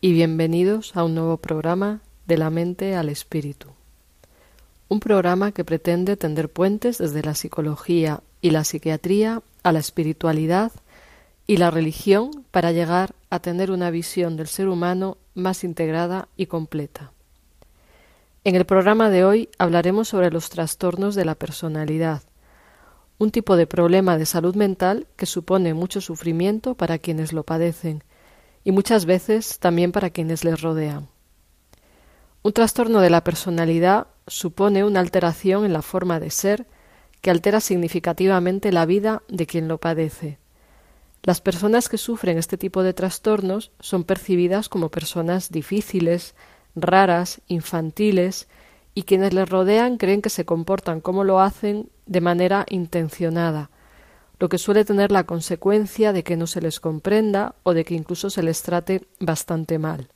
y bienvenidos a un nuevo programa de la mente al espíritu. Un programa que pretende tender puentes desde la psicología y la psiquiatría a la espiritualidad y la religión para llegar a tener una visión del ser humano más integrada y completa. En el programa de hoy hablaremos sobre los trastornos de la personalidad, un tipo de problema de salud mental que supone mucho sufrimiento para quienes lo padecen y muchas veces también para quienes les rodean. Un trastorno de la personalidad supone una alteración en la forma de ser que altera significativamente la vida de quien lo padece. Las personas que sufren este tipo de trastornos son percibidas como personas difíciles, raras, infantiles, y quienes les rodean creen que se comportan como lo hacen de manera intencionada, lo que suele tener la consecuencia de que no se les comprenda o de que incluso se les trate bastante mal.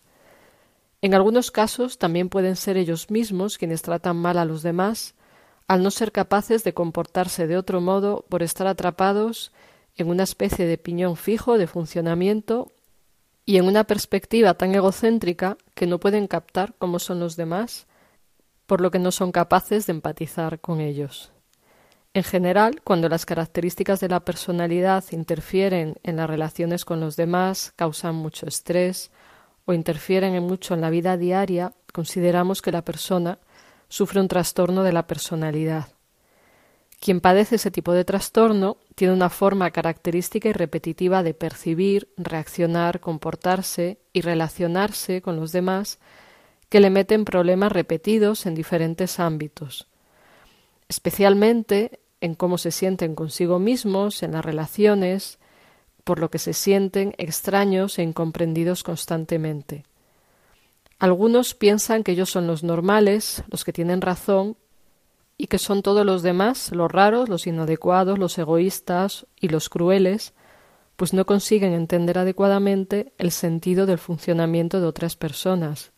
En algunos casos también pueden ser ellos mismos quienes tratan mal a los demás, al no ser capaces de comportarse de otro modo por estar atrapados en una especie de piñón fijo de funcionamiento y en una perspectiva tan egocéntrica que no pueden captar cómo son los demás, por lo que no son capaces de empatizar con ellos. En general, cuando las características de la personalidad interfieren en las relaciones con los demás, causan mucho estrés o interfieren en mucho en la vida diaria, consideramos que la persona sufre un trastorno de la personalidad. Quien padece ese tipo de trastorno tiene una forma característica y repetitiva de percibir, reaccionar, comportarse y relacionarse con los demás que le meten problemas repetidos en diferentes ámbitos, especialmente en cómo se sienten consigo mismos, en las relaciones, por lo que se sienten extraños e incomprendidos constantemente. Algunos piensan que ellos son los normales, los que tienen razón, y que son todos los demás, los raros, los inadecuados, los egoístas y los crueles, pues no consiguen entender adecuadamente el sentido del funcionamiento de otras personas.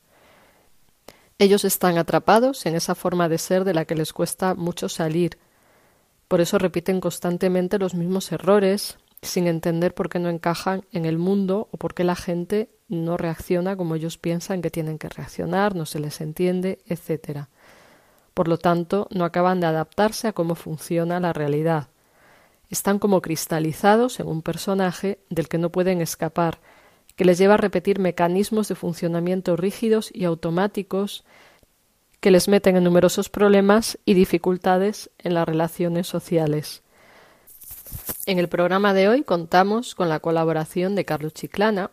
Ellos están atrapados en esa forma de ser de la que les cuesta mucho salir, por eso repiten constantemente los mismos errores, sin entender por qué no encajan en el mundo o por qué la gente no reacciona como ellos piensan que tienen que reaccionar, no se les entiende, etc. Por lo tanto, no acaban de adaptarse a cómo funciona la realidad. Están como cristalizados en un personaje del que no pueden escapar, que les lleva a repetir mecanismos de funcionamiento rígidos y automáticos que les meten en numerosos problemas y dificultades en las relaciones sociales. En el programa de hoy contamos con la colaboración de Carlos Chiclana,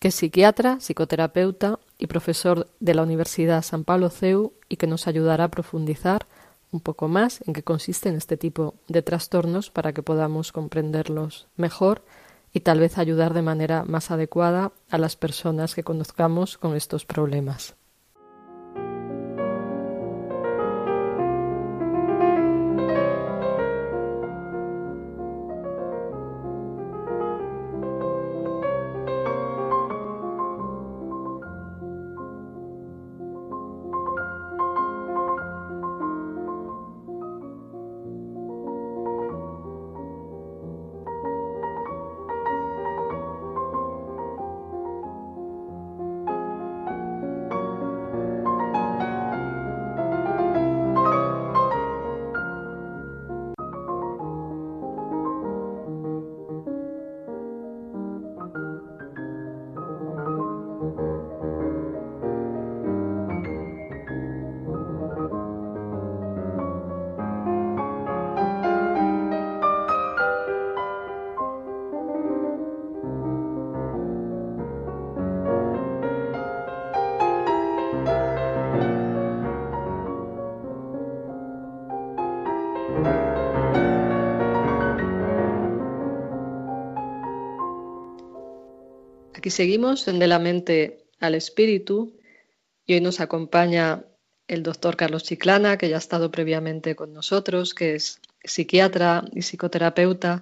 que es psiquiatra, psicoterapeuta y profesor de la Universidad San Pablo CEU y que nos ayudará a profundizar un poco más en qué consisten este tipo de trastornos para que podamos comprenderlos mejor y tal vez ayudar de manera más adecuada a las personas que conozcamos con estos problemas. Aquí seguimos en De la mente al Espíritu y hoy nos acompaña el doctor Carlos Chiclana, que ya ha estado previamente con nosotros, que es psiquiatra y psicoterapeuta.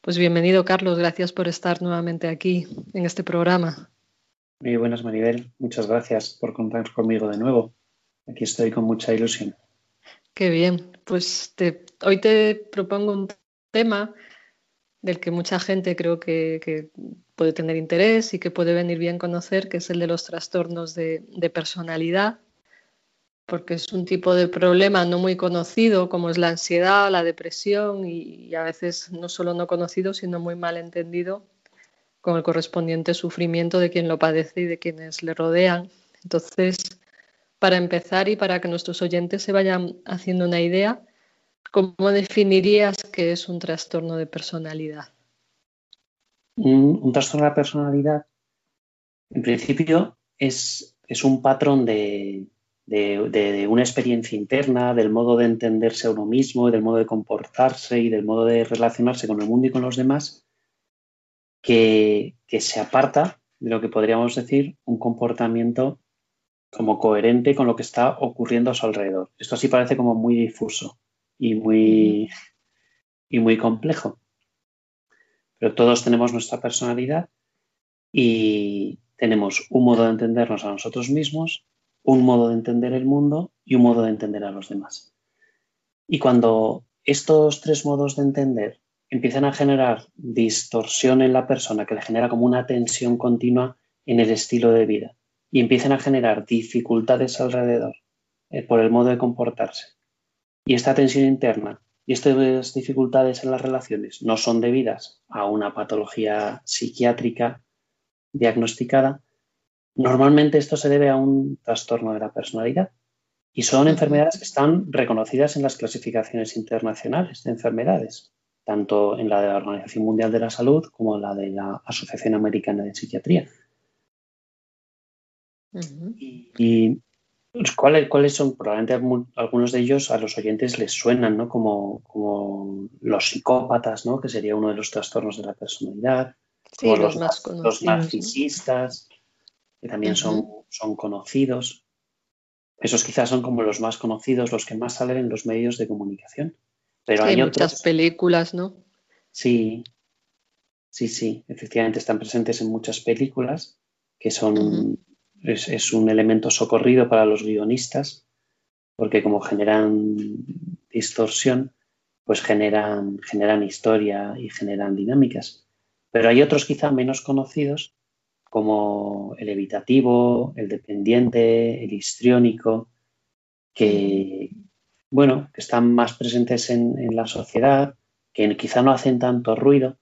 Pues bienvenido, Carlos. Gracias por estar nuevamente aquí en este programa. Muy buenas, Maribel. Muchas gracias por contar conmigo de nuevo. Aquí estoy con mucha ilusión. Qué bien. Pues hoy te propongo un tema del que mucha gente creo que, puede tener interés y que puede venir bien conocer, que es el de los trastornos de, personalidad, porque es un tipo de problema no muy conocido como es la ansiedad, la depresión y, a veces no solo no conocido, sino muy mal entendido con el correspondiente sufrimiento de quien lo padece y de quienes le rodean. Entonces, para empezar y para que nuestros oyentes se vayan haciendo una idea, ¿Cómo definirías que es un trastorno de personalidad? Un, trastorno de personalidad, en principio, es, un patrón de, una experiencia interna, del modo de entenderse a uno mismo, del modo de comportarse y del modo de relacionarse con el mundo y con los demás, que, que se aparta de lo que podríamos decir un comportamiento como coherente con lo que está ocurriendo a su alrededor. Esto así parece como muy difuso y muy, y muy complejo. Pero todos tenemos nuestra personalidad y tenemos un modo de entendernos a nosotros mismos, un modo de entender el mundo y un modo de entender a los demás. Y cuando estos tres modos de entender empiezan a generar distorsión en la persona, que le genera como una tensión continua en el estilo de vida, y empiezan a generar dificultades alrededor eh, por el modo de comportarse, y esta tensión interna y estas dificultades en las relaciones no son debidas a una patología psiquiátrica diagnosticada, normalmente esto se debe a un trastorno de la personalidad. Y son enfermedades que están reconocidas en las clasificaciones internacionales de enfermedades, tanto en la de la Organización Mundial de la Salud como en la de la Asociación Americana de Psiquiatría. y, ¿Cuáles, son? Probablemente algunos de ellos a los oyentes les suenan, ¿no? Como, como los psicópatas, ¿no? Que sería uno de los trastornos de la personalidad. Sí, los, más conocidos. Los narcisistas, que también son, son conocidos. Esos quizás son como los más conocidos, los que más salen en los medios de comunicación. Pero hay, muchas películas, ¿no? Sí, sí, sí. Efectivamente están presentes en muchas películas que son es, un elemento socorrido para los guionistas, porque como generan distorsión, pues generan, generan historia y generan dinámicas. Pero hay otros quizá menos conocidos, como el evitativo, el dependiente, el histriónico, que, bueno, que están más presentes en, en la sociedad, que quizá no hacen tanto ruido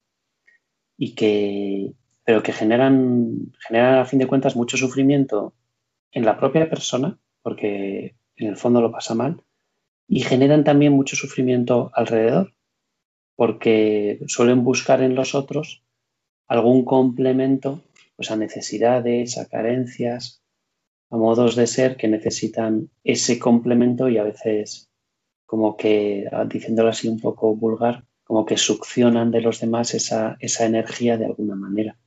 y que, pero que generan, generan a fin de cuentas mucho sufrimiento en la propia persona, porque en el fondo lo pasa mal, y generan también mucho sufrimiento alrededor, porque suelen buscar en los otros algún complemento pues, a necesidades, a carencias, a modos de ser que necesitan ese complemento y a veces como que, diciéndolo así un poco vulgar, como que succionan de los demás esa, esa energía de alguna manera.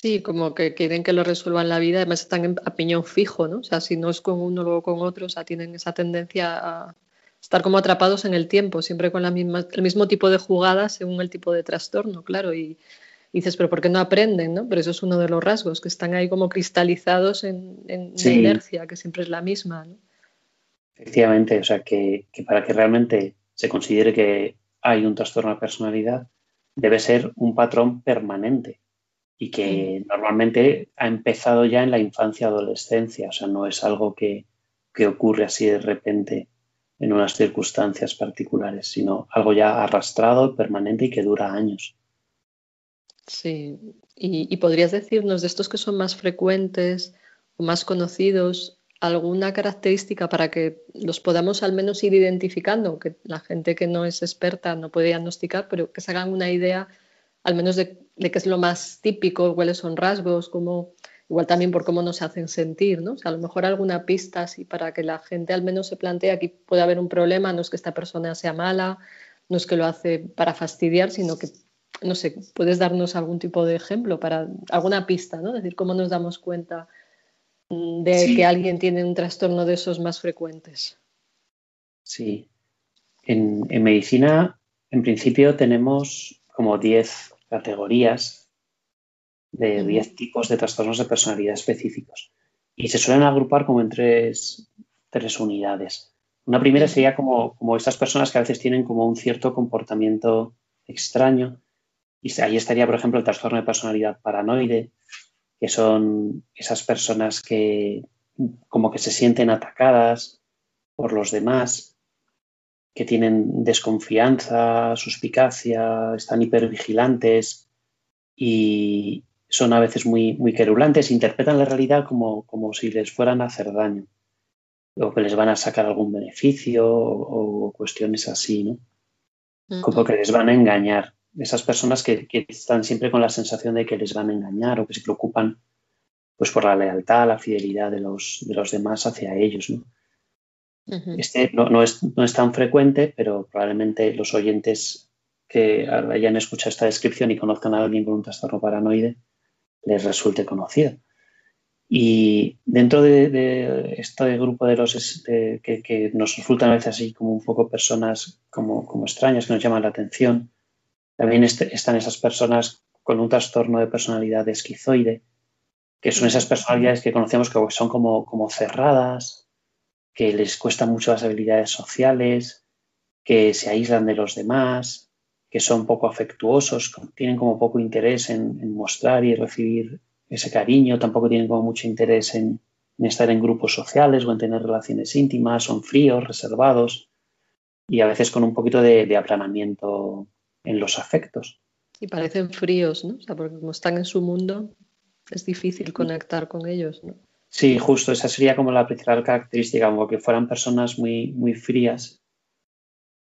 Sí, como que quieren que lo resuelvan la vida, además están a piñón fijo, ¿no? O sea, si no es con uno, luego con otro, o sea, tienen esa tendencia a estar como atrapados en el tiempo, siempre con la misma, el mismo tipo de jugadas según el tipo de trastorno, claro, y, dices, pero ¿por qué no aprenden, no? Pero eso es uno de los rasgos, que están ahí como cristalizados en, en inercia, que siempre es la misma, ¿no? Efectivamente, o sea, que, que para que realmente se considere que hay un trastorno de personalidad, debe ser un patrón permanente y que normalmente ha empezado ya en la infancia adolescencia, o sea, no es algo que, ocurre así de repente en unas circunstancias particulares, sino algo ya arrastrado, permanente y que dura años. Sí, y, podrías decirnos de estos que son más frecuentes o más conocidos, alguna característica para que los podamos al menos ir identificando, que la gente que no es experta no puede diagnosticar, pero que se hagan una idea al menos de, qué es lo más típico, cuáles son rasgos, cómo, igual también por cómo nos hacen sentir, ¿no? O sea, a lo mejor alguna pista así para que la gente al menos se plantee aquí puede haber un problema, no es que esta persona sea mala, no es que lo hace para fastidiar, sino que no sé, ¿puedes darnos algún tipo de ejemplo para alguna pista, ¿no? Es decir, ¿cómo nos damos cuenta mm, de que alguien tiene un trastorno de esos más frecuentes? Sí. En, medicina, en principio, tenemos como 10 categorías de 10 tipos de trastornos de personalidad específicos. Y se suelen agrupar como en tres, tres unidades. Una primera sería como, como estas personas que a veces tienen como un cierto comportamiento extraño y ahí estaría, por ejemplo, el trastorno de personalidad paranoide, que son esas personas que como que se sienten atacadas por los demás, que tienen desconfianza, suspicacia, están hipervigilantes y son a veces muy, muy querulantes, interpretan la realidad como, como si les fueran a hacer daño o que les van a sacar algún beneficio o, cuestiones así, ¿no? Como que les van a engañar esas personas que, están siempre con la sensación de que les van a engañar o que se preocupan pues por la lealtad, la fidelidad de los, de los demás hacia ellos. ¿no? Este no, es, no, es, tan frecuente, pero probablemente los oyentes que hayan escuchado esta descripción y conozcan a alguien con un trastorno paranoide les resulte conocido. Y dentro de, este grupo de los que, nos resultan a veces así como un poco personas como, como extrañas que nos llaman la atención, también están esas personas con un trastorno de personalidad esquizoide, que son esas personalidades que conocemos que son como, como cerradas, que les cuestan mucho las habilidades sociales, que se aíslan de los demás, que son poco afectuosos, tienen como poco interés en, mostrar y recibir ese cariño, tampoco tienen como mucho interés en, estar en grupos sociales o en tener relaciones íntimas, son fríos, reservados y a veces con un poquito de aplanamiento en los afectos. Y parecen fríos, ¿no? O sea, porque como están en su mundo, es difícil conectar con ellos, ¿no? Sí, justo, esa sería como la principal característica, como que fueran personas muy, muy frías.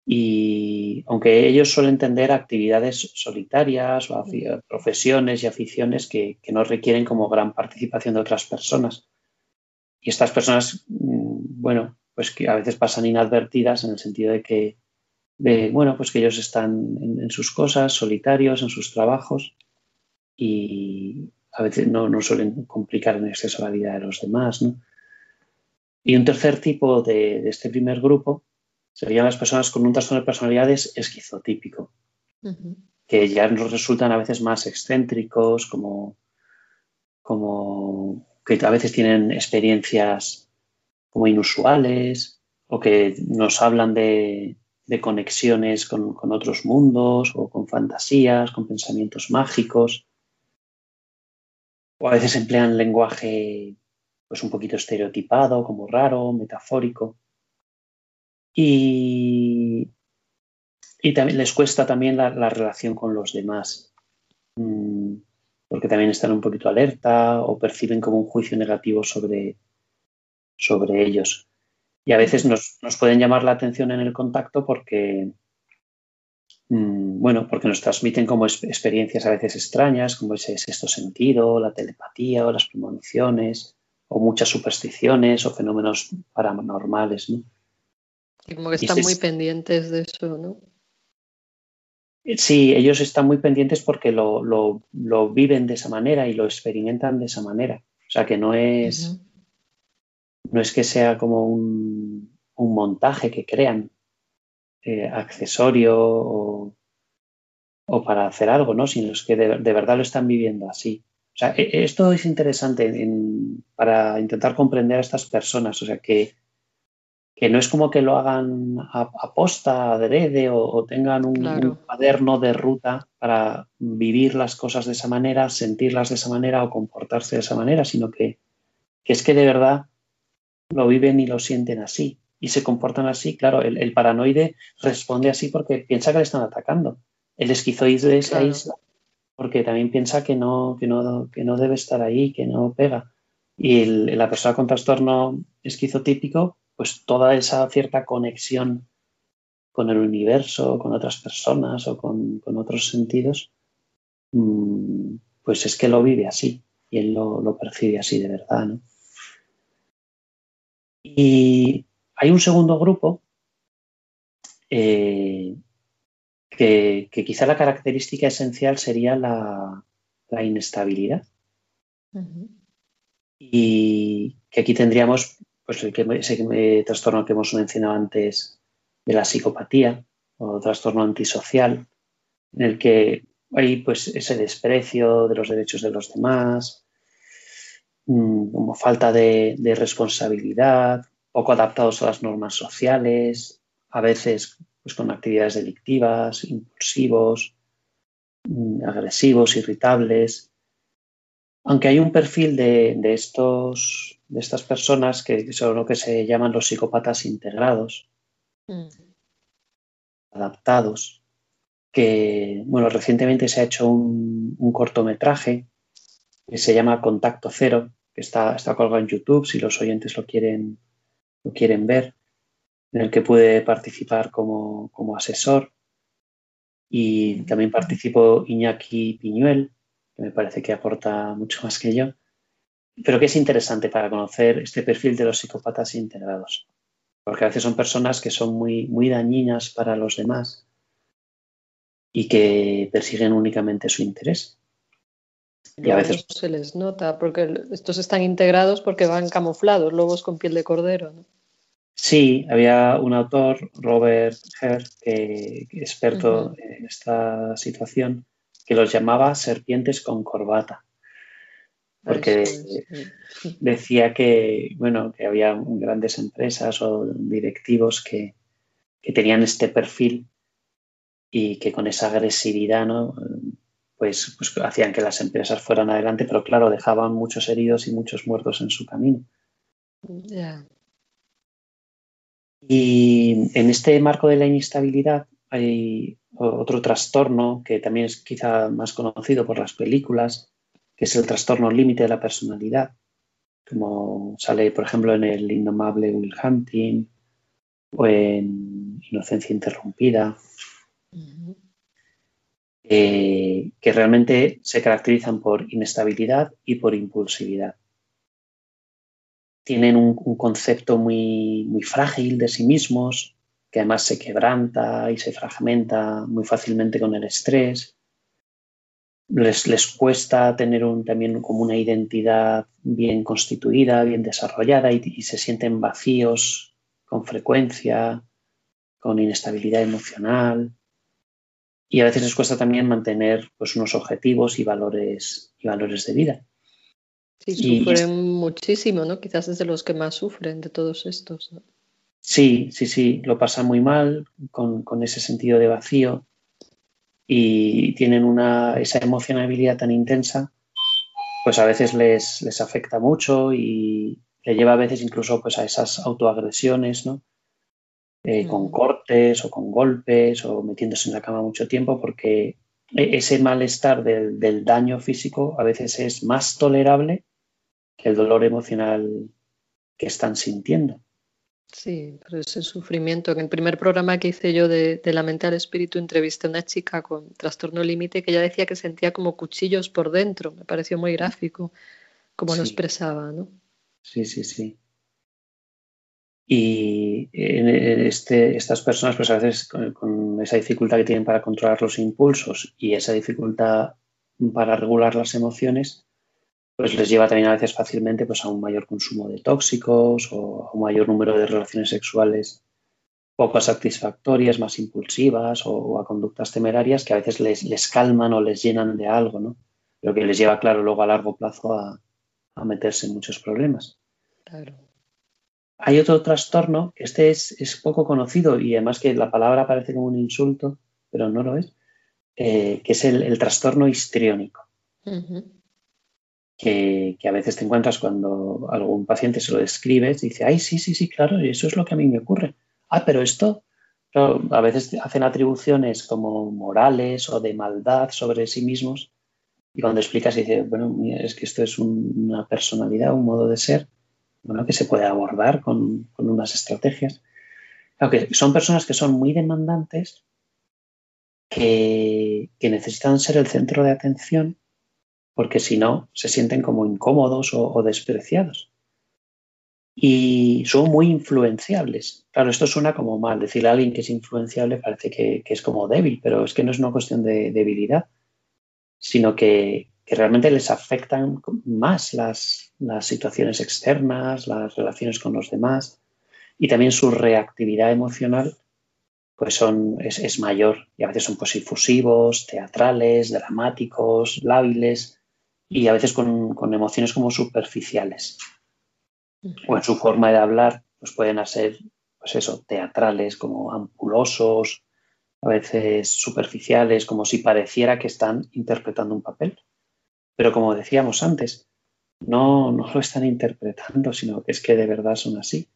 Y aunque ellos suelen tener actividades solitarias o profesiones y aficiones que, que no requieren como gran participación de otras personas. Y estas personas, mm, bueno, pues que a veces pasan inadvertidas en el sentido de que de, bueno, pues que ellos están en, sus cosas, solitarios, en sus trabajos y a veces no, no, suelen complicar en exceso la vida de los demás, ¿no? Y un tercer tipo de, este primer grupo serían las personas con un trastorno de personalidades esquizotípico, que ya nos resultan a veces más excéntricos, como, como que a veces tienen experiencias como inusuales o que nos hablan de, de conexiones con, otros mundos o con fantasías, con pensamientos mágicos. O a veces emplean lenguaje pues un poquito estereotipado, como raro, metafórico. Y, y también les cuesta también la, relación con los demás, mm, porque también están un poquito alerta o perciben como un juicio negativo sobre, sobre ellos. Y a veces nos, pueden llamar la atención en el contacto porque, bueno, porque nos transmiten como experiencias a veces extrañas, como ese sexto sentido, la telepatía o las premoniciones, o muchas supersticiones o fenómenos paranormales, ¿no? Y como que están muy pendientes de eso, ¿no? Sí, ellos están muy pendientes porque lo, viven de esa manera y lo experimentan de esa manera. O sea, que no es, no es que sea como un, montaje que crean, eh, accesorio o, para hacer algo, ¿no? Sino es que de, verdad lo están viviendo así. O sea, e, esto es interesante para intentar comprender a estas personas. O sea, que, que no es como que lo hagan a, posta, adrede o, tengan un, un, cuaderno de ruta para vivir las cosas de esa manera, sentirlas de esa manera o comportarse de esa manera, sino que, que es que de verdad lo viven y lo sienten así y se comportan así. Claro, el, paranoide responde así porque piensa que le están atacando. El esquizoide se aísla porque también piensa que no, que no, que no debe estar ahí, que no pega. Y la persona con trastorno esquizotípico, pues toda esa cierta conexión con el universo, con otras personas o con, otros sentidos, mm, pues es que lo vive así y él lo, lo percibe así de verdad, ¿no? Y hay un segundo grupo eh, que, quizá la característica esencial sería la, inestabilidad. Y que aquí tendríamos pues, el ese trastorno que hemos mencionado antes de la psicopatía o trastorno antisocial, en el que hay pues, ese desprecio de los derechos de los demás, mm, como falta de, de responsabilidad, poco adaptados a las normas sociales, a veces pues, con actividades delictivas, impulsivos, mm, agresivos, irritables. Aunque hay un perfil de, estos, de estas personas que son lo que se llaman los psicópatas integrados, mm. adaptados, que, bueno, recientemente se ha hecho un, cortometraje que se llama Contacto Cero, que está, está colgado en YouTube si los oyentes lo quieren, lo quieren ver en el que pude participar como, asesor. Y también participó Iñaki Piñuel, que me parece que aporta mucho más que yo, pero que es interesante para conocer este perfil de los psicópatas integrados, porque a veces son personas que son muy, muy dañinas para los demás y que persiguen únicamente su interés. Y a veces se les nota, porque estos están integrados porque van camuflados, lobos con piel de cordero. ¿no? Sí, había un autor, Robert Herr, que, experto en esta situación, que los llamaba serpientes con corbata. Porque decía que, bueno, que había grandes empresas o directivos que, tenían este perfil y que con esa agresividad, ¿no? Pues, pues, hacían que las empresas fueran adelante, pero claro, dejaban muchos heridos y muchos muertos en su camino. Y en este marco de la inestabilidad hay otro trastorno que también es quizá más conocido por las películas, que es el trastorno límite de la personalidad, como sale, por ejemplo, en el indomable Will Hunting o en Inocencia Interrumpida, eh, que realmente se caracterizan por inestabilidad y por impulsividad tienen un, concepto muy, muy frágil de sí mismos, que además se quebranta y se fragmenta muy fácilmente con el estrés. Les, les cuesta tener un, también como una identidad bien constituida, bien desarrollada y, y, se sienten vacíos con frecuencia, con inestabilidad emocional. Y a veces les cuesta también mantener pues, unos objetivos y valores, y valores de vida. Sí, sufren muchísimo, ¿no? Quizás es de los que más sufren de todos estos. Sí, sí, sí, lo pasan muy mal con, ese sentido de vacío y tienen una, esa emocionabilidad tan intensa, pues a veces les, les afecta mucho y le lleva a veces incluso pues, a esas autoagresiones, ¿no? Eh, con mm. cortes o con golpes o metiéndose en la cama mucho tiempo porque e, ese malestar del, del daño físico a veces es más tolerable que el dolor emocional que están sintiendo. Sí, pero ese sufrimiento. En el primer programa que hice yo de, la mente al espíritu entrevisté a una chica con trastorno límite que ella decía que sentía como cuchillos por dentro. Me pareció muy gráfico como lo expresaba, ¿no? Sí, sí, sí. Y este, estas personas, pues a veces con esa dificultad que tienen para controlar los impulsos y esa dificultad para regular las emociones, pues les lleva también a veces fácilmente pues, a un mayor consumo de tóxicos o a un mayor número de relaciones sexuales poco satisfactorias, más impulsivas o, a conductas temerarias que a veces les, calman o les llenan de algo, ¿no? Pero que les lleva, claro, luego a largo plazo a, meterse en muchos problemas. Hay otro trastorno, que este es, poco conocido y además que la palabra parece como un insulto, pero no lo es, eh, que es el, trastorno histriónico. Que, a veces te encuentras cuando algún paciente se lo describes dice, ay, sí, sí, sí, claro, y eso es lo que a mí me ocurre. Ah, pero esto, a veces hacen atribuciones como morales o de maldad sobre sí mismos y cuando explicas dices, bueno, es que esto es una personalidad, un modo de ser, bueno, que se puede abordar con, unas estrategias. Aunque son personas que son muy demandantes, que, que necesitan ser el centro de atención porque si no, se sienten como incómodos o, despreciados. y son muy influenciables. Claro, esto suena como mal. Decir a alguien que es influenciable parece que, es como débil, pero es que no es una cuestión de debilidad, sino que, realmente les afectan más las, situaciones externas, las relaciones con los demás y también su reactividad emocional pues son, es, mayor y a veces son pues infusivos, teatrales, dramáticos, lábiles y a veces con, con emociones como superficiales o en su forma de hablar, pues pueden ser, pues eso, teatrales, como ampulosos, a veces superficiales, como si pareciera que están interpretando un papel. Pero como decíamos antes, no, no lo están interpretando, sino que es que de verdad son así.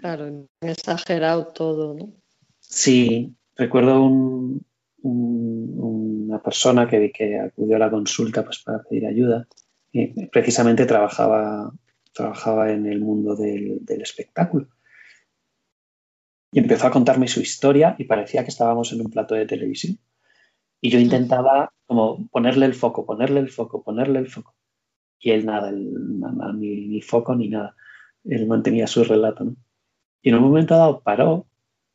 Claro, exagerado todo, ¿no? Sí, recuerdo una persona que vi que acudió a la consulta pues, para pedir ayuda y precisamente trabajaba trabajaba en el mundo del, espectáculo. Y empezó a contarme su historia y parecía que estábamos en un plato de televisión. Y yo intentaba como ponerle el foco, ponerle el foco, ponerle el foco. Y él nada, ni, foco ni nada. Él mantenía su relato. ¿no? Y en un momento dado paró,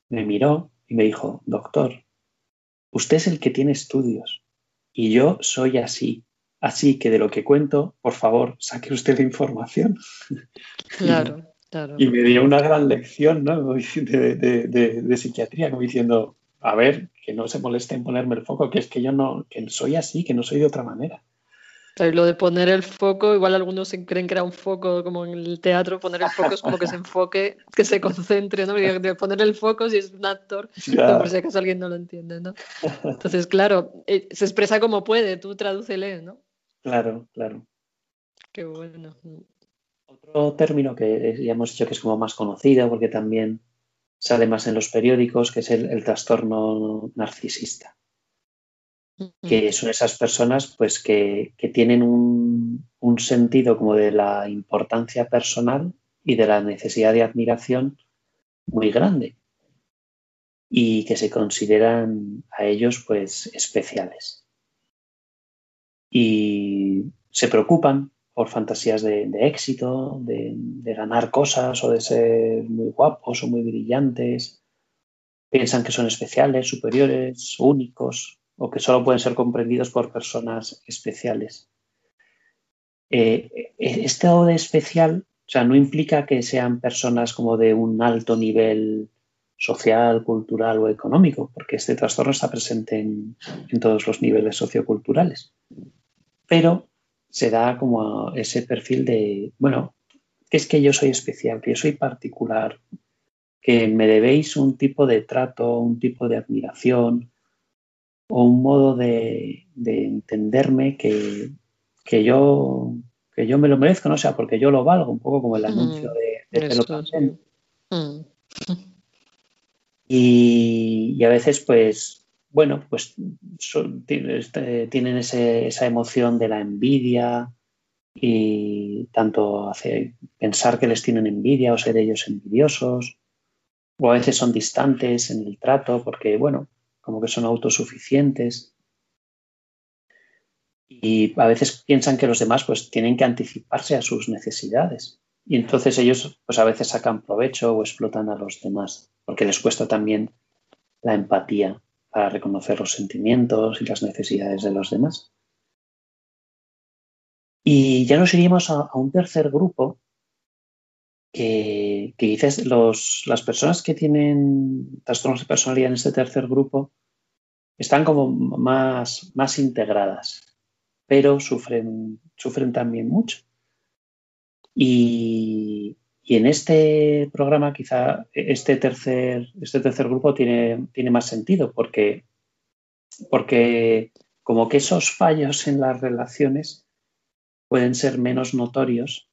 me miró y me dijo, doctor, usted es el que tiene estudios y yo soy así. Así que de lo que cuento, por favor, saque usted la información. Claro, claro. Y me dio una gran lección ¿no? de, psiquiatría, como diciendo, a ver, que no se moleste en ponerme el foco, que es que yo no, que soy así, que no soy de otra manera. Pero lo de poner el foco, igual algunos creen que era un foco como en el teatro, poner el foco es como que se enfoque, que se concentre, ¿no? de poner el foco si es un actor, por si acaso alguien no lo entiende, ¿no? Entonces, claro, eh, se expresa como puede, tú tradúcele, ¿no? Claro, claro. Qué bueno. Otro término que ya hemos dicho que es como más conocido porque también sale más en los periódicos, que es el, trastorno narcisista. Que son esas personas pues que, tienen un, un, sentido como de la importancia personal y de la necesidad de admiración muy grande. Y que se consideran a ellos pues especiales. Y se preocupan por fantasías de, éxito, de, ganar cosas o de ser muy guapos o muy brillantes. Piensan que son especiales, superiores, únicos o que solo pueden ser comprendidos por personas especiales. Eh, este de especial, o sea, no implica que sean personas como de un alto nivel social, cultural o económico, porque este trastorno está presente en todos los niveles socioculturales pero se da como ese perfil de, bueno, es que yo soy especial, que yo soy particular, que me debéis un tipo de trato, un tipo de admiración o un modo de, entenderme que, yo, que yo me lo merezco, no sea porque yo lo valgo, un poco como el anuncio de, de mm. y, y, a veces, pues, bueno, pues este, tienen esa emoción de la envidia y tanto pensar que les tienen envidia o ser ellos envidiosos, o a veces son distantes en el trato porque, bueno, como que son autosuficientes. Y a veces piensan que los demás pues tienen que anticiparse a sus necesidades. Y entonces ellos pues a veces sacan provecho o explotan a los demás, porque les cuesta también la empatía para reconocer los sentimientos y las necesidades de los demás. Y ya nos iríamos a, un tercer grupo que, que quizás las personas que tienen trastornos de personalidad en este tercer grupo están como más, más integradas, pero sufren, sufren también mucho. Y, y en este programa quizá este tercer, este tercer grupo tiene, tiene más sentido porque, porque como que esos fallos en las relaciones pueden ser menos notorios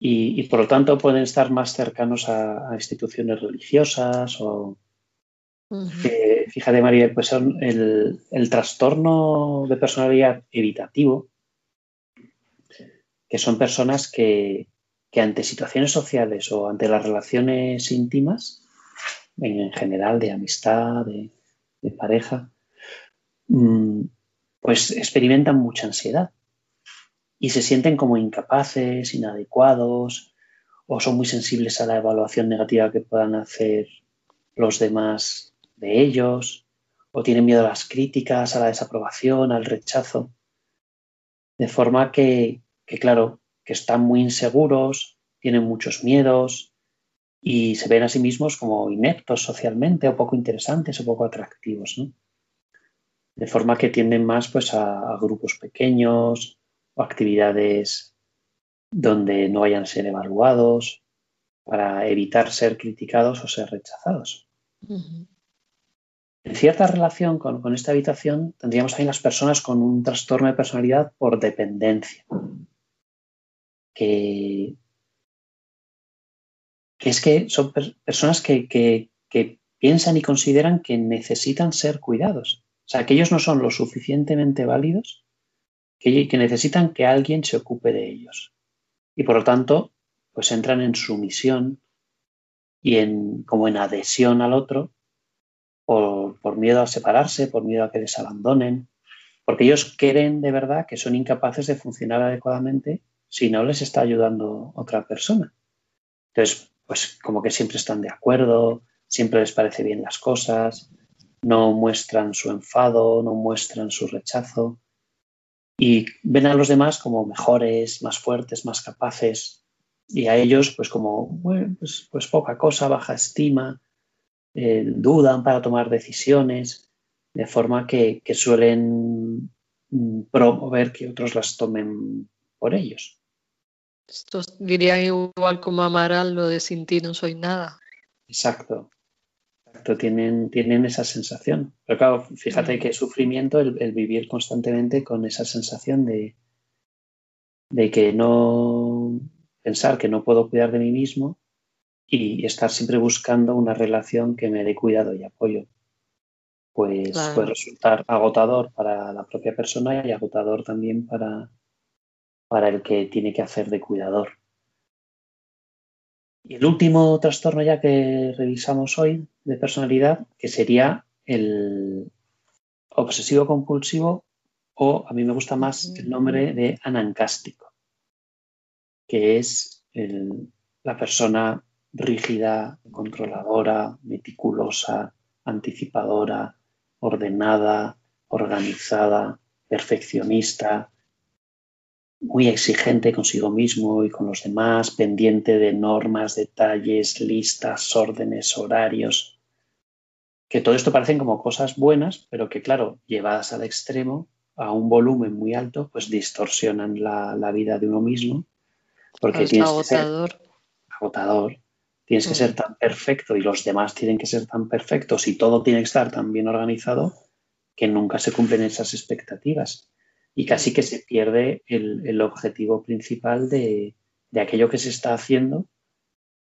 y, por lo tanto pueden estar más cercanos a, instituciones religiosas o... fíjate, María, pues son el, el trastorno de personalidad evitativo, que son personas que, que ante situaciones sociales o ante las relaciones íntimas, en general de amistad, de, pareja, mm, pues experimentan mucha ansiedad y se sienten como incapaces, inadecuados o son muy sensibles a la evaluación negativa que puedan hacer los demás de ellos, o tienen miedo a las críticas, a la desaprobación, al rechazo. De forma que, que claro, que están muy inseguros, tienen muchos miedos y se ven a sí mismos como ineptos socialmente o poco interesantes o poco atractivos. ¿no? De forma que tienden más pues, a, a grupos pequeños o actividades donde no vayan a ser evaluados para evitar ser criticados o ser rechazados. En cierta relación con, con, esta habitación tendríamos también las personas con un trastorno de personalidad por dependencia, que, es que son per personas que, que, que piensan y consideran que necesitan ser cuidados. O sea, que ellos no son lo suficientemente válidos que, que necesitan que alguien se ocupe de ellos y por lo tanto pues entran en sumisión y en como en adhesión al otro por, por, miedo a separarse, por miedo a que les abandonen, porque ellos creen de verdad que son incapaces de funcionar adecuadamente si no les está ayudando otra persona. Entonces, pues como que siempre están de acuerdo, siempre les parece bien las cosas, no muestran su enfado, no muestran su rechazo y ven a los demás como mejores, más fuertes, más capaces y a ellos pues como pues, pues, poca cosa, baja estima, eh, dudan para tomar decisiones, de forma que, que suelen mm, promover que otros las tomen por ellos. Esto diría igual como Amaral lo de sin ti no soy nada. Exacto, tienen, tienen esa sensación. Pero claro, fíjate qué sufrimiento el, el, vivir constantemente con esa sensación de, de que no pensar que no puedo cuidar de mí mismo y estar siempre buscando una relación que me dé cuidado y apoyo. Pues claro. puede resultar agotador para la propia persona y agotador también para, para el que tiene que hacer de cuidador. Y el último trastorno ya que revisamos hoy de personalidad, que sería el obsesivo compulsivo o a mí me gusta más el nombre de anancástico, que es el, la persona rígida, controladora, meticulosa, anticipadora, ordenada, organizada, perfeccionista, muy exigente consigo mismo y con los demás, pendiente de normas, detalles, listas, órdenes, horarios. Que todo esto parecen como cosas buenas, pero que, claro, llevadas al extremo, a un volumen muy alto, pues distorsionan la, la vida de uno mismo. Porque es tienes agotador. Que ser agotador. Tienes que ser tan perfecto y los demás tienen que ser tan perfectos y todo tiene que estar tan bien organizado que nunca se cumplen esas expectativas y casi que se pierde el, objetivo principal de, de, aquello que se está haciendo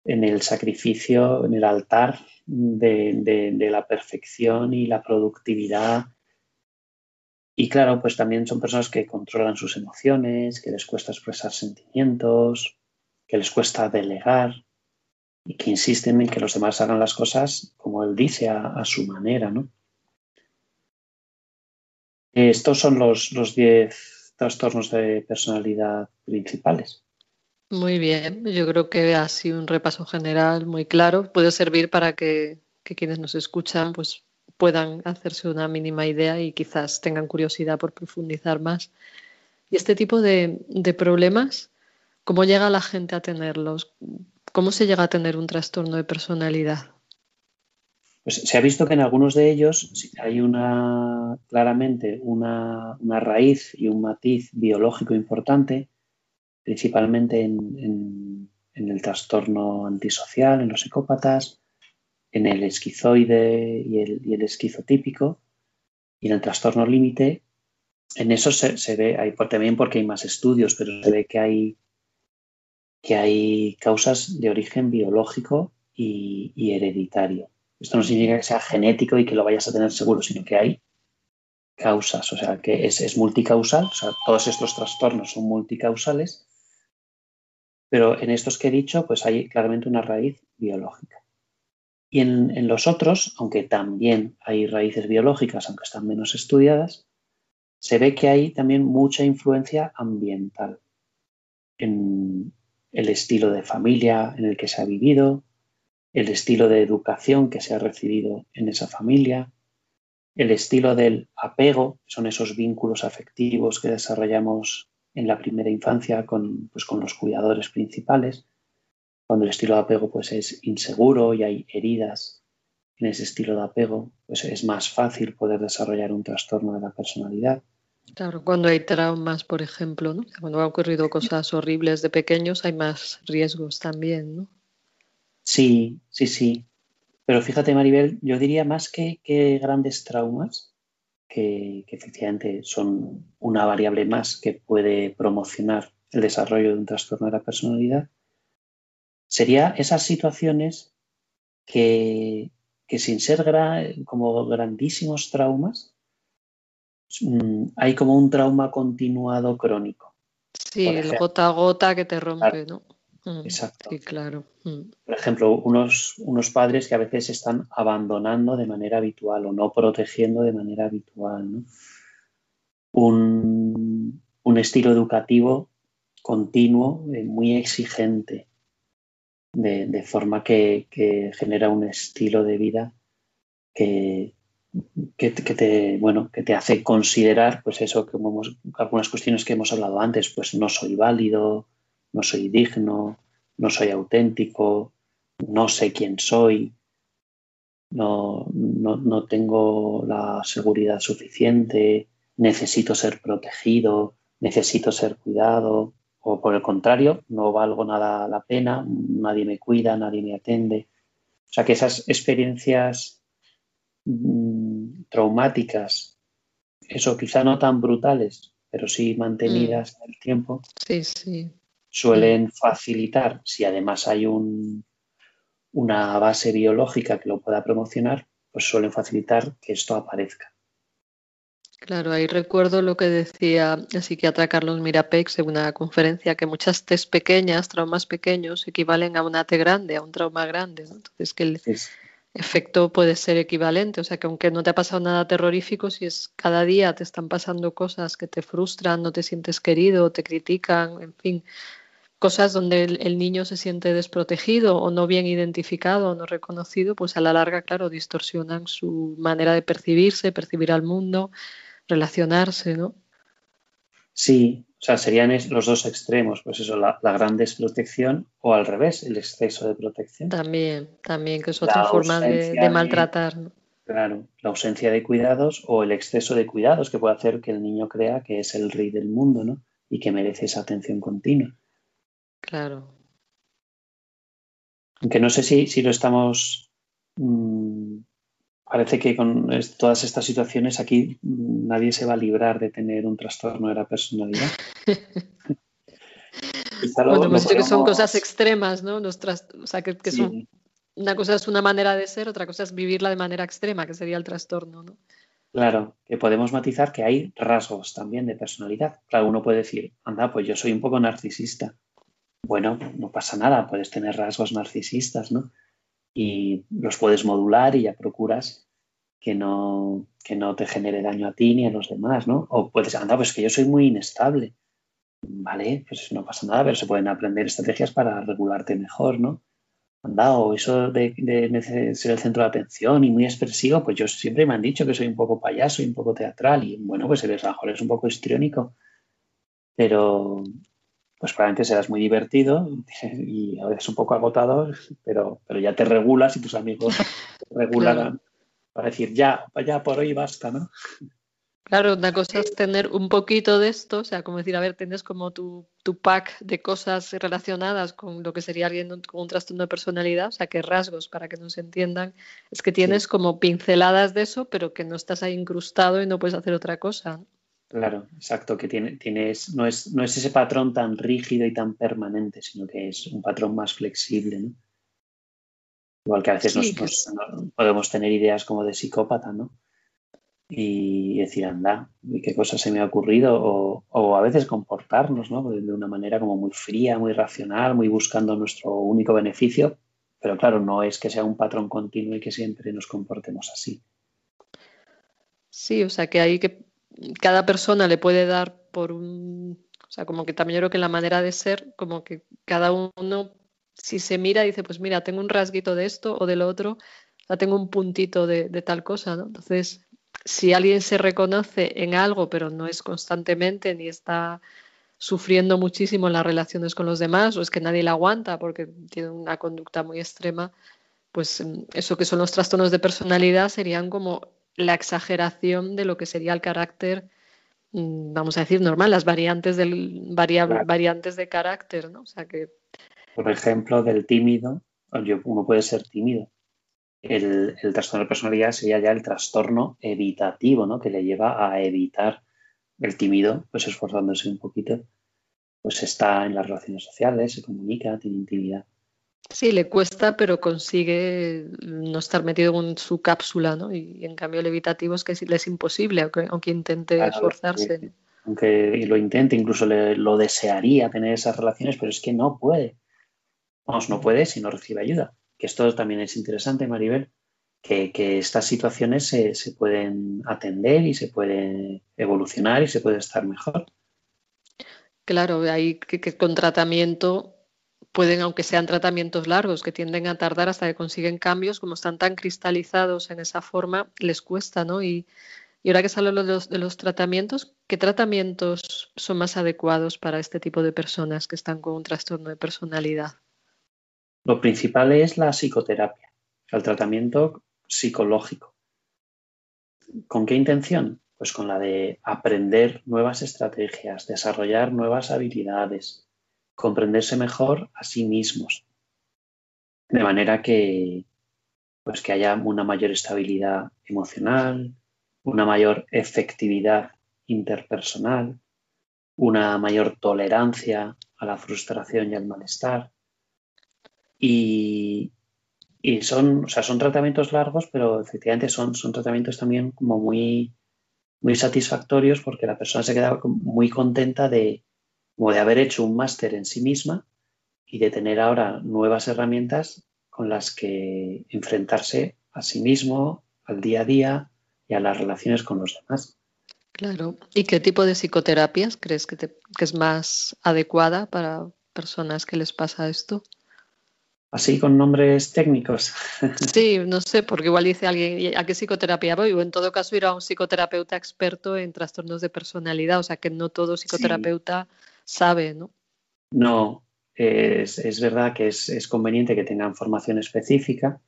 en el sacrificio, en el altar de, la perfección y la productividad. Y claro, pues también son personas que controlan sus emociones, que les cuesta expresar sentimientos, que les cuesta delegar y que insisten en que los demás hagan las cosas como él dice, a su manera, ¿no? Estos son los, los diez trastornos de personalidad principales. Muy bien, yo creo que ha sido un repaso general muy claro. Puede servir para que, quienes nos escuchan pues, puedan hacerse una mínima idea y quizás tengan curiosidad por profundizar más. Y este tipo de problemas, ¿cómo llega la gente a tenerlos? ¿Cómo se llega a tener un trastorno de personalidad? Pues se ha visto que en algunos de ellos hay una claramente una, una raíz y un matiz biológico importante, principalmente en, en, el trastorno antisocial, en los psicópatas, en el esquizoide y el, el esquizotípico, y en el trastorno límite. En eso se, se ve, hay, también porque hay más estudios, pero se ve que hay, que hay causas de origen biológico y hereditario. Esto no significa que sea genético y que lo vayas a tener seguro, sino que hay causas, o sea, que es, es multicausal, o sea, todos estos trastornos son multicausales, pero en estos que he dicho, pues hay claramente una raíz biológica. Y en, en, los otros, aunque también hay raíces biológicas, aunque están menos estudiadas, se ve que hay también mucha influencia ambiental en, el estilo de familia en el que se ha vivido, el estilo de educación que se ha recibido en esa familia, el estilo del apego, son esos vínculos afectivos que desarrollamos en la primera infancia con, pues, con los cuidadores principales, cuando el estilo de apego pues, es inseguro y hay heridas en ese estilo de apego, pues es más fácil poder desarrollar un trastorno de la personalidad. Claro, cuando hay traumas, por ejemplo, cuando han ocurrido cosas horribles de pequeños, hay más riesgos también, ¿no? Sí, sí, sí. Pero fíjate, Maribel, yo diría más que, grandes traumas, que, que, efectivamente son una variable más que puede promocionar el desarrollo de un trastorno de la personalidad, sería esas situaciones que, que sin ser como grandísimos traumas, mm, hay como un trauma continuado crónico. Sí, el gota a gota que te rompe, ¿no? Exacto. Sí, claro. Por ejemplo, unos, unos, padres que a veces están abandonando de manera habitual o no protegiendo de manera habitual. ¿no? Un, un, estilo educativo continuo, eh, muy exigente, de, forma que, genera un estilo de vida que, que, te, bueno, que te hace considerar, pues eso, que hemos, algunas cuestiones que hemos hablado antes, pues no soy válido, no soy digno, no soy auténtico, no sé quién soy, no, no, no tengo la seguridad suficiente, necesito ser protegido, necesito ser cuidado, o por el contrario, no valgo nada la pena, nadie me cuida, nadie me atende. O sea que esas experiencias mm, traumáticas, eso quizá no tan brutales, pero sí mantenidas mm. en el tiempo, sí, sí. Suelen facilitar, si además hay un, una base biológica que lo pueda promocionar, pues suelen facilitar que esto aparezca. Claro, ahí recuerdo lo que decía el psiquiatra Carlos Mirapex en una conferencia, que muchas T pequeñas, traumas pequeños, equivalen a una T grande, a un trauma grande. Entonces, que el efecto puede ser equivalente. O sea, que aunque no te ha pasado nada terrorífico, si es cada día te están pasando cosas que te frustran, no te sientes querido, te critican, en fin, cosas donde el, niño se siente desprotegido o no bien identificado o no reconocido, pues a la larga, claro, distorsionan su manera de percibirse, percibir al mundo relacionarse, ¿no? Sí, o sea, serían los dos extremos, pues eso, la, gran desprotección o al revés, el exceso de protección. También, también, que es otra forma de, maltratar. Claro, la ausencia de cuidados o el exceso de cuidados que puede hacer que el niño crea que es el rey del mundo, ¿no? Y que merece esa atención continua. Claro. Aunque no sé si, si lo estamos mm, parece que con todas estas situaciones aquí nadie se va a librar de tener un trastorno de la personalidad. bueno, pues que son cosas extremas, ¿no? o sea, que, son, una cosa es una manera de ser, otra cosa es vivirla de manera extrema, que sería el trastorno, ¿no? Claro, que podemos matizar que hay rasgos también de personalidad. Claro, uno puede decir, anda, pues yo soy un poco narcisista. Bueno, no pasa nada, puedes tener rasgos narcisistas, ¿no? y los puedes modular y ya procuras que no, que no te genere daño a ti ni a los demás, ¿no? O puedes, anda, pues que yo soy muy inestable. Vale, pues no pasa nada, pero se pueden aprender estrategias para regularte mejor, ¿no? Anda, o eso de, de, ser el centro de atención y muy expresivo, pues yo siempre me han dicho que soy un poco payaso y un poco teatral y bueno, pues eres a lo mejor es un poco histriónico, pero pues probablemente serás muy divertido y a veces un poco agotado, pero, pero ya te regulas y tus amigos te regularán para decir, ya, ya por hoy basta, ¿no? Claro, una cosa es tener un poquito de esto, o sea, como decir, a ver, tienes como tu, tu pack de cosas relacionadas con lo que sería alguien con un trastorno de personalidad, o sea, que rasgos, para que nos entiendan, es que tienes como pinceladas de eso, pero que no estás ahí incrustado y no puedes hacer otra cosa. Claro, exacto, que tiene, tienes, no, es, no es ese patrón tan rígido y tan permanente, sino que es un patrón más flexible, ¿no? Igual que a veces nos, podemos tener ideas como de psicópata, ¿no? Y decir, anda, qué cosa se me ha ocurrido? O, a veces comportarnos, ¿no? De una manera como muy fría, muy racional, muy buscando nuestro único beneficio. Pero claro, no es que sea un patrón continuo y que siempre nos comportemos así. Sí, o sea que hay que cada persona le puede dar por un, o sea, como que también yo creo que la manera de ser, como que cada uno, si se mira, dice, pues mira, tengo un rasguito de esto o de lo otro, sea, tengo un puntito de, de tal cosa, ¿no? Entonces, si alguien se reconoce en algo, pero no es constantemente ni está sufriendo muchísimo en las relaciones con los demás o es que nadie la aguanta porque tiene una conducta muy extrema, pues mm, eso que son los trastornos de personalidad serían como la exageración de lo que sería el carácter, mm, vamos a decir, normal, las variantes, del, variantes de carácter, ¿no? O sea que... Por ejemplo, del tímido, uno puede ser tímido. El, el, trastorno de personalidad sería ya el trastorno evitativo, ¿no? Que le lleva a evitar el tímido, pues esforzándose un poquito, pues está en las relaciones sociales, se comunica, tiene intimidad. Sí, le cuesta, pero consigue no estar metido en su cápsula, ¿no? Y, en cambio el evitativo es que le es imposible, aunque, intente esforzarse. aunque lo intente, incluso le, lo desearía tener esas relaciones, pero es que no puede. Vamos, no puede si no recibe ayuda. Que esto también es interesante, Maribel, que, estas situaciones se, pueden atender y se pueden evolucionar y se puede estar mejor. Claro, hay que, con tratamiento pueden, aunque sean tratamientos largos, que tienden a tardar hasta que consiguen cambios, como están tan cristalizados en esa forma, les cuesta, ¿no? Y, ahora que sale de los, de los tratamientos, ¿qué tratamientos son más adecuados para este tipo de personas que están con un trastorno de personalidad? Lo principal es la psicoterapia, el tratamiento psicológico. ¿Con qué intención? Pues con la de aprender nuevas estrategias, desarrollar nuevas habilidades, comprenderse mejor a sí mismos. De manera que, pues que haya una mayor estabilidad emocional, una mayor efectividad interpersonal, una mayor tolerancia a la frustración y al malestar. Y, y son, o sea, son tratamientos largos, pero efectivamente son, son tratamientos también como muy, muy satisfactorios porque la persona se queda muy contenta de, como de haber hecho un máster en sí misma y de tener ahora nuevas herramientas con las que enfrentarse a sí mismo, al día a día y a las relaciones con los demás. Claro. ¿Y qué tipo de psicoterapias crees que, que es más adecuada para personas que les pasa esto? así con nombres técnicos. Sí, no sé, porque igual dice alguien, ¿a qué psicoterapia voy? O en todo caso ir a un psicoterapeuta experto en trastornos de personalidad, o sea que no todo psicoterapeuta sabe, ¿no? No, es, verdad que es, conveniente que tengan formación específica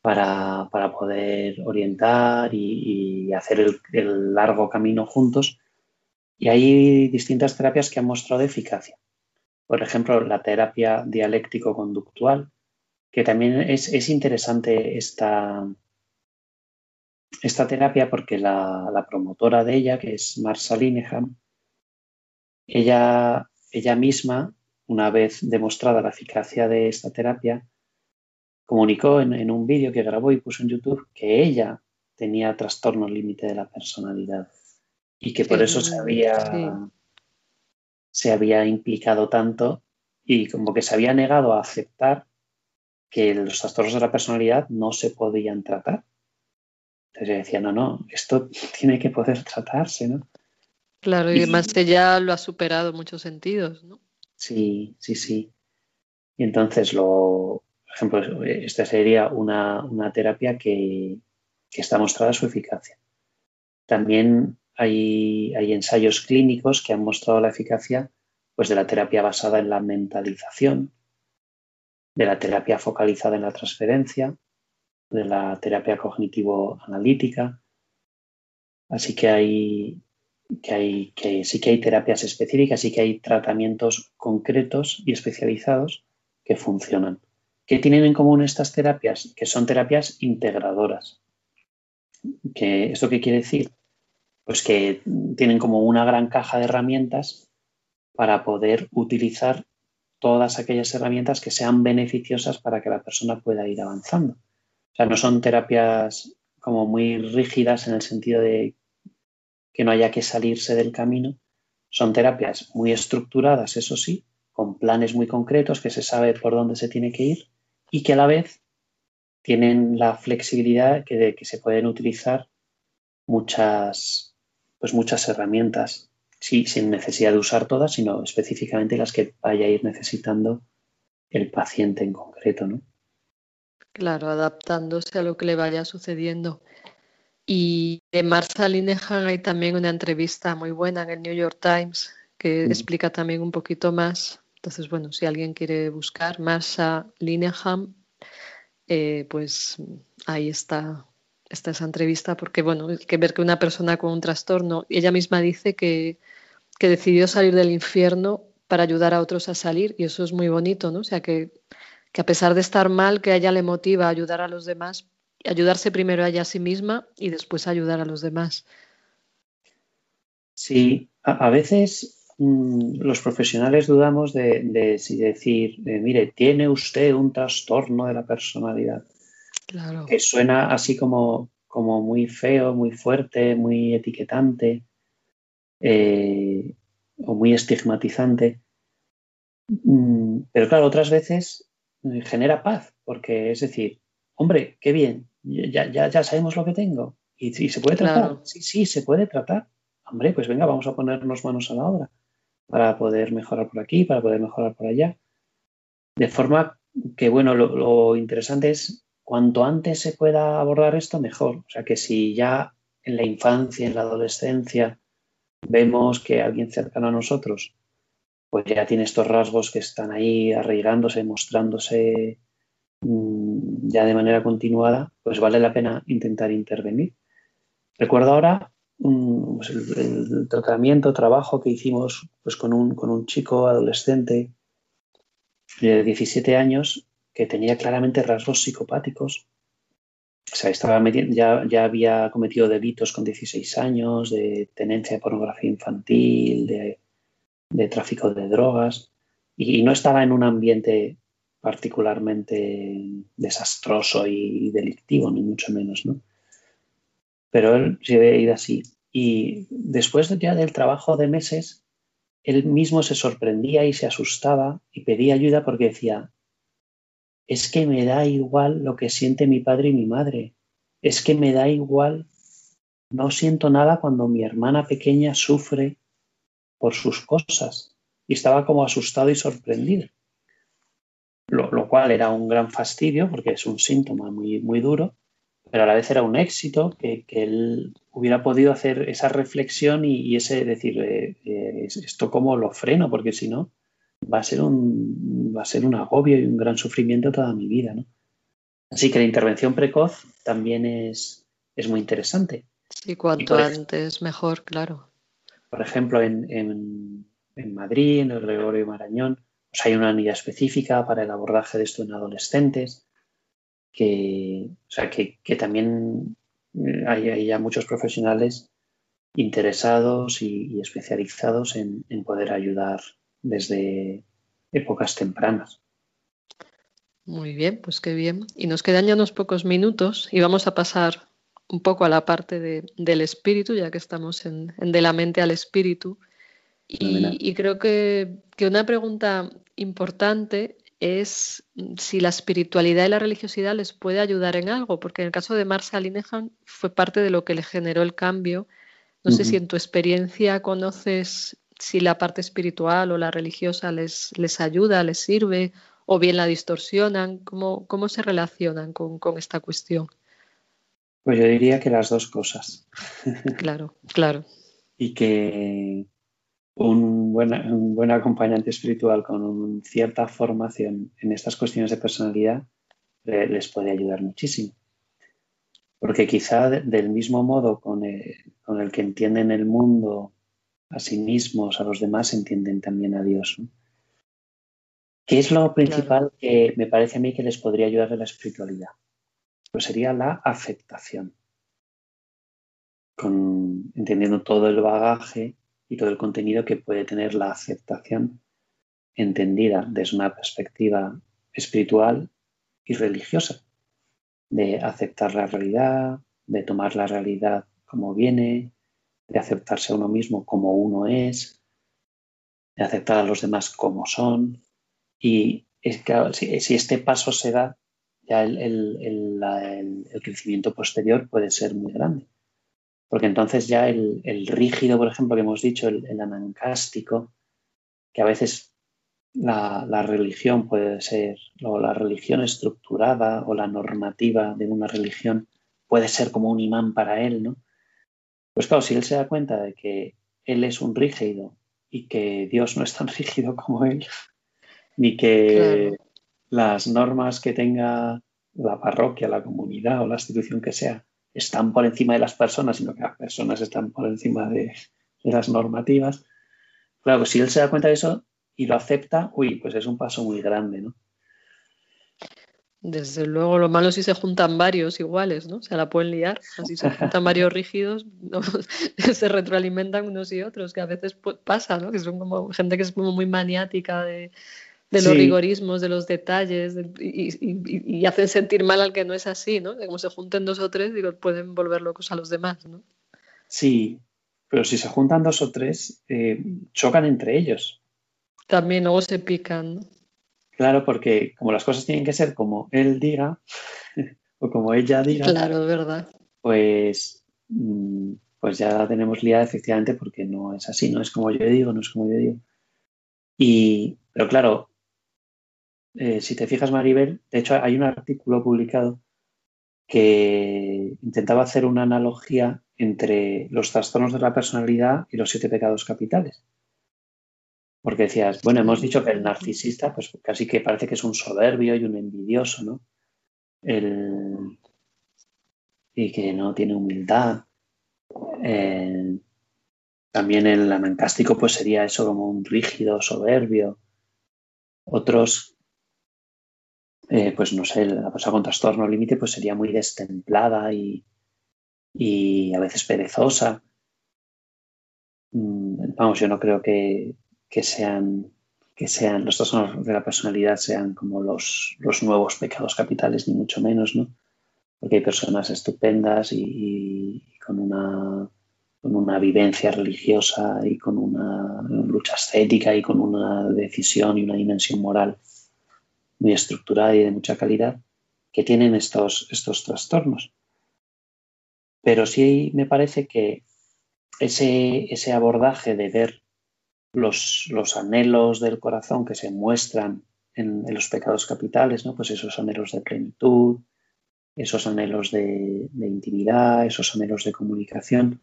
para, poder orientar y, hacer el, el largo camino juntos. Y hay distintas terapias que han mostrado eficacia. Por ejemplo, la terapia dialéctico-conductual, que también es, interesante esta, esta terapia porque la, promotora de ella, que es Marsa Linehan, ella, ella misma, una vez demostrada la eficacia de esta terapia, comunicó en, un vídeo que grabó y puso en YouTube que ella tenía trastorno límite de la personalidad y que por eso se había, se había implicado tanto y como que se había negado a aceptar que los trastornos de la personalidad no se podían tratar. Entonces decía, no, no, esto tiene que poder tratarse, ¿no? Claro, y, además ella lo ha superado en muchos sentidos, ¿no? Sí, sí, sí. Y entonces, lo, por ejemplo, esta sería una, terapia que, que, está mostrada su eficacia. También hay, ensayos clínicos que han mostrado la eficacia pues, de la terapia basada en la mentalización, de la terapia focalizada en la transferencia, de la terapia cognitivo-analítica. Así que hay, que hay que sí que hay terapias específicas, sí que hay tratamientos concretos y especializados que funcionan. ¿Qué tienen en común estas terapias? Que son terapias integradoras. ¿Que ¿Esto qué quiere decir? pues que tienen como una gran caja de herramientas para poder utilizar todas aquellas herramientas que sean beneficiosas para que la persona pueda ir avanzando. O sea, no son terapias como muy rígidas en el sentido de que no haya que salirse del camino. Son terapias muy estructuradas, eso sí, con planes muy concretos que se sabe por dónde se tiene que ir y que a la vez tienen la flexibilidad de que se pueden utilizar muchas, pues muchas herramientas sí, sin necesidad de usar todas, sino específicamente las que vaya a ir necesitando el paciente en concreto, ¿no? Claro, adaptándose a lo que le vaya sucediendo. Y de Martha Linehan hay también una entrevista muy buena en el New York Times que mm. explica también un poquito más. Entonces, bueno, si alguien quiere buscar Marsha Linehan, eh, pues ahí está, está esa entrevista, porque bueno, hay que ver que una persona con un trastorno, ella misma dice que, que decidió salir del infierno para ayudar a otros a salir, y eso es muy bonito, ¿no? O sea, que, que a pesar de estar mal, que a ella le motiva a ayudar a los demás ayudarse primero a ella a sí misma y después ayudar a los demás. Sí, a, veces mm, los profesionales dudamos de, si decir, mire, tiene usted un trastorno de la personalidad. Claro. Que suena así como, como muy feo, muy fuerte, muy etiquetante eh, o muy estigmatizante. Mm, pero claro, otras veces eh, genera paz, porque es decir, hombre, qué bien, ya, ya, ya sabemos lo que tengo. ¿Y, se puede tratar? Sí, sí, se puede tratar. Hombre, pues venga, vamos a ponernos manos a la obra para poder mejorar por aquí, para poder mejorar por allá. De forma que, bueno, lo, interesante es cuanto antes se pueda abordar esto, mejor. O sea, que si ya en la infancia, en la adolescencia, vemos que alguien cercano a nosotros, pues ya tiene estos rasgos que están ahí arraigándose, mostrándose ya de manera continuada, pues vale la pena intentar intervenir. Recuerdo ahora pues el, tratamiento, trabajo que hicimos pues con, un, con un chico adolescente de 17 años que tenía claramente rasgos psicopáticos. O sea, estaba ya, ya había cometido delitos con 16 años, de tenencia de pornografía infantil, de, de tráfico de drogas, y, no estaba en un ambiente particularmente desastroso y delictivo, ni mucho menos, ¿no? Pero él se había ido así. Y después ya del trabajo de meses, él mismo se sorprendía y se asustaba y pedía ayuda porque decía, es que me da igual lo que siente mi padre y mi madre, es que me da igual, no siento nada cuando mi hermana pequeña sufre por sus cosas. Y estaba como asustado y sorprendido lo, cual era un gran fastidio porque es un síntoma muy, muy duro, pero a la vez era un éxito que, él hubiera podido hacer esa reflexión y, ese decir, eh, eh, esto cómo lo freno, porque si no, va a ser un, va a ser un agobio y un gran sufrimiento toda mi vida. ¿no? Así que la intervención precoz también es, es muy interesante. Sí, cuanto antes mejor, claro. Por ejemplo, en, en, en Madrid, en el Gregorio Marañón, pues hay una unidad específica para el abordaje de esto en adolescentes, que, o sea, que, también eh, hay, ya muchos profesionales interesados y, especializados en, poder ayudar desde épocas tempranas. Muy bien, pues qué bien. Y nos quedan ya unos pocos minutos y vamos a pasar un poco a la parte del espíritu, ya que estamos en, de la mente al espíritu. Y, creo que, que, una pregunta importante es si la espiritualidad y la religiosidad les puede ayudar en algo, porque en el caso de Marcia Linehan fue parte de lo que le generó el cambio. No sé si en tu experiencia conoces si la parte espiritual o la religiosa les, les ayuda, les sirve, o bien la distorsionan, ¿cómo, cómo se relacionan con, con esta cuestión? Pues yo diría que las dos cosas. Claro, claro. y que un buen, acompañante espiritual con cierta formación en estas cuestiones de personalidad les puede ayudar muchísimo. Porque quizá del mismo modo con el, que entienden el mundo a sí mismos, a los demás, entienden también a Dios. ¿Qué es lo principal que me parece a mí que les podría ayudar de la espiritualidad? Pues sería la aceptación. Con, entendiendo todo el bagaje y todo el contenido que puede tener la aceptación entendida desde una perspectiva espiritual y religiosa, de aceptar la realidad, de tomar la realidad como viene, de aceptarse a uno mismo como uno es, de aceptar a los demás como son. Y es si, si, este paso se da, ya el, el, el, el, crecimiento posterior puede ser muy grande. Porque entonces ya el, rígido, por ejemplo, que hemos dicho, el, el anancástico, que a veces la, la, religión puede ser, o la religión estructurada o la normativa de una religión puede ser como un imán para él, ¿no? Pues claro, si él se da cuenta de que él es un rígido y que Dios no es tan rígido como él, ni que las normas que tenga la parroquia, la comunidad o la institución que sea están por encima de las personas, sino que las personas están por encima de, de las normativas. Claro, si él se da cuenta de eso, y lo acepta, uy, pues es un paso muy grande, ¿no? Desde luego, lo malo es si se juntan varios iguales, ¿no? Se la pueden liar. Así se juntan varios rígidos, se retroalimentan unos y otros, que a veces pasa, ¿no? Que son como gente que es como muy maniática de, los rigorismos, de los detalles, y, hacen sentir mal al que no es así, ¿no? De como se junten dos o tres, digo, pueden volver locos a los demás, ¿no? Sí, pero si se juntan dos o tres, eh, chocan entre ellos. También luego se pican. Claro, porque como las cosas tienen que ser como él diga o como ella diga. Claro, verdad. Pues, mm, pues ya la tenemos liada efectivamente porque no es así, no es como yo digo, no es como yo digo. Y, pero claro, eh, si te fijas, Maribel, de hecho hay un artículo publicado que intentaba hacer una analogía entre los trastornos de la personalidad y los siete pecados capitales. Porque decías, bueno, hemos dicho que el narcisista, pues casi que parece que es un soberbio y un envidioso, ¿no? y que no tiene humildad. Eh, también el anancástico, pues sería eso como un rígido, soberbio. Otros, eh, pues no sé, la persona con trastorno límite, pues sería muy destemplada y, y a veces perezosa. Mm, vamos, yo no creo que, que sean, que sean los trastornos de la personalidad sean como los, los nuevos pecados capitales, ni mucho menos, ¿no? Porque hay personas estupendas y, con, una, con una vivencia religiosa y con una lucha estética y con una decisión y una dimensión moral muy estructurada y de mucha calidad que tienen estos, estos trastornos. Pero sí me parece que ese, ese abordaje de ver los, los anhelos del corazón que se muestran en, los pecados capitales, ¿no? Pues esos anhelos de plenitud, esos anhelos de, intimidad, esos anhelos de comunicación.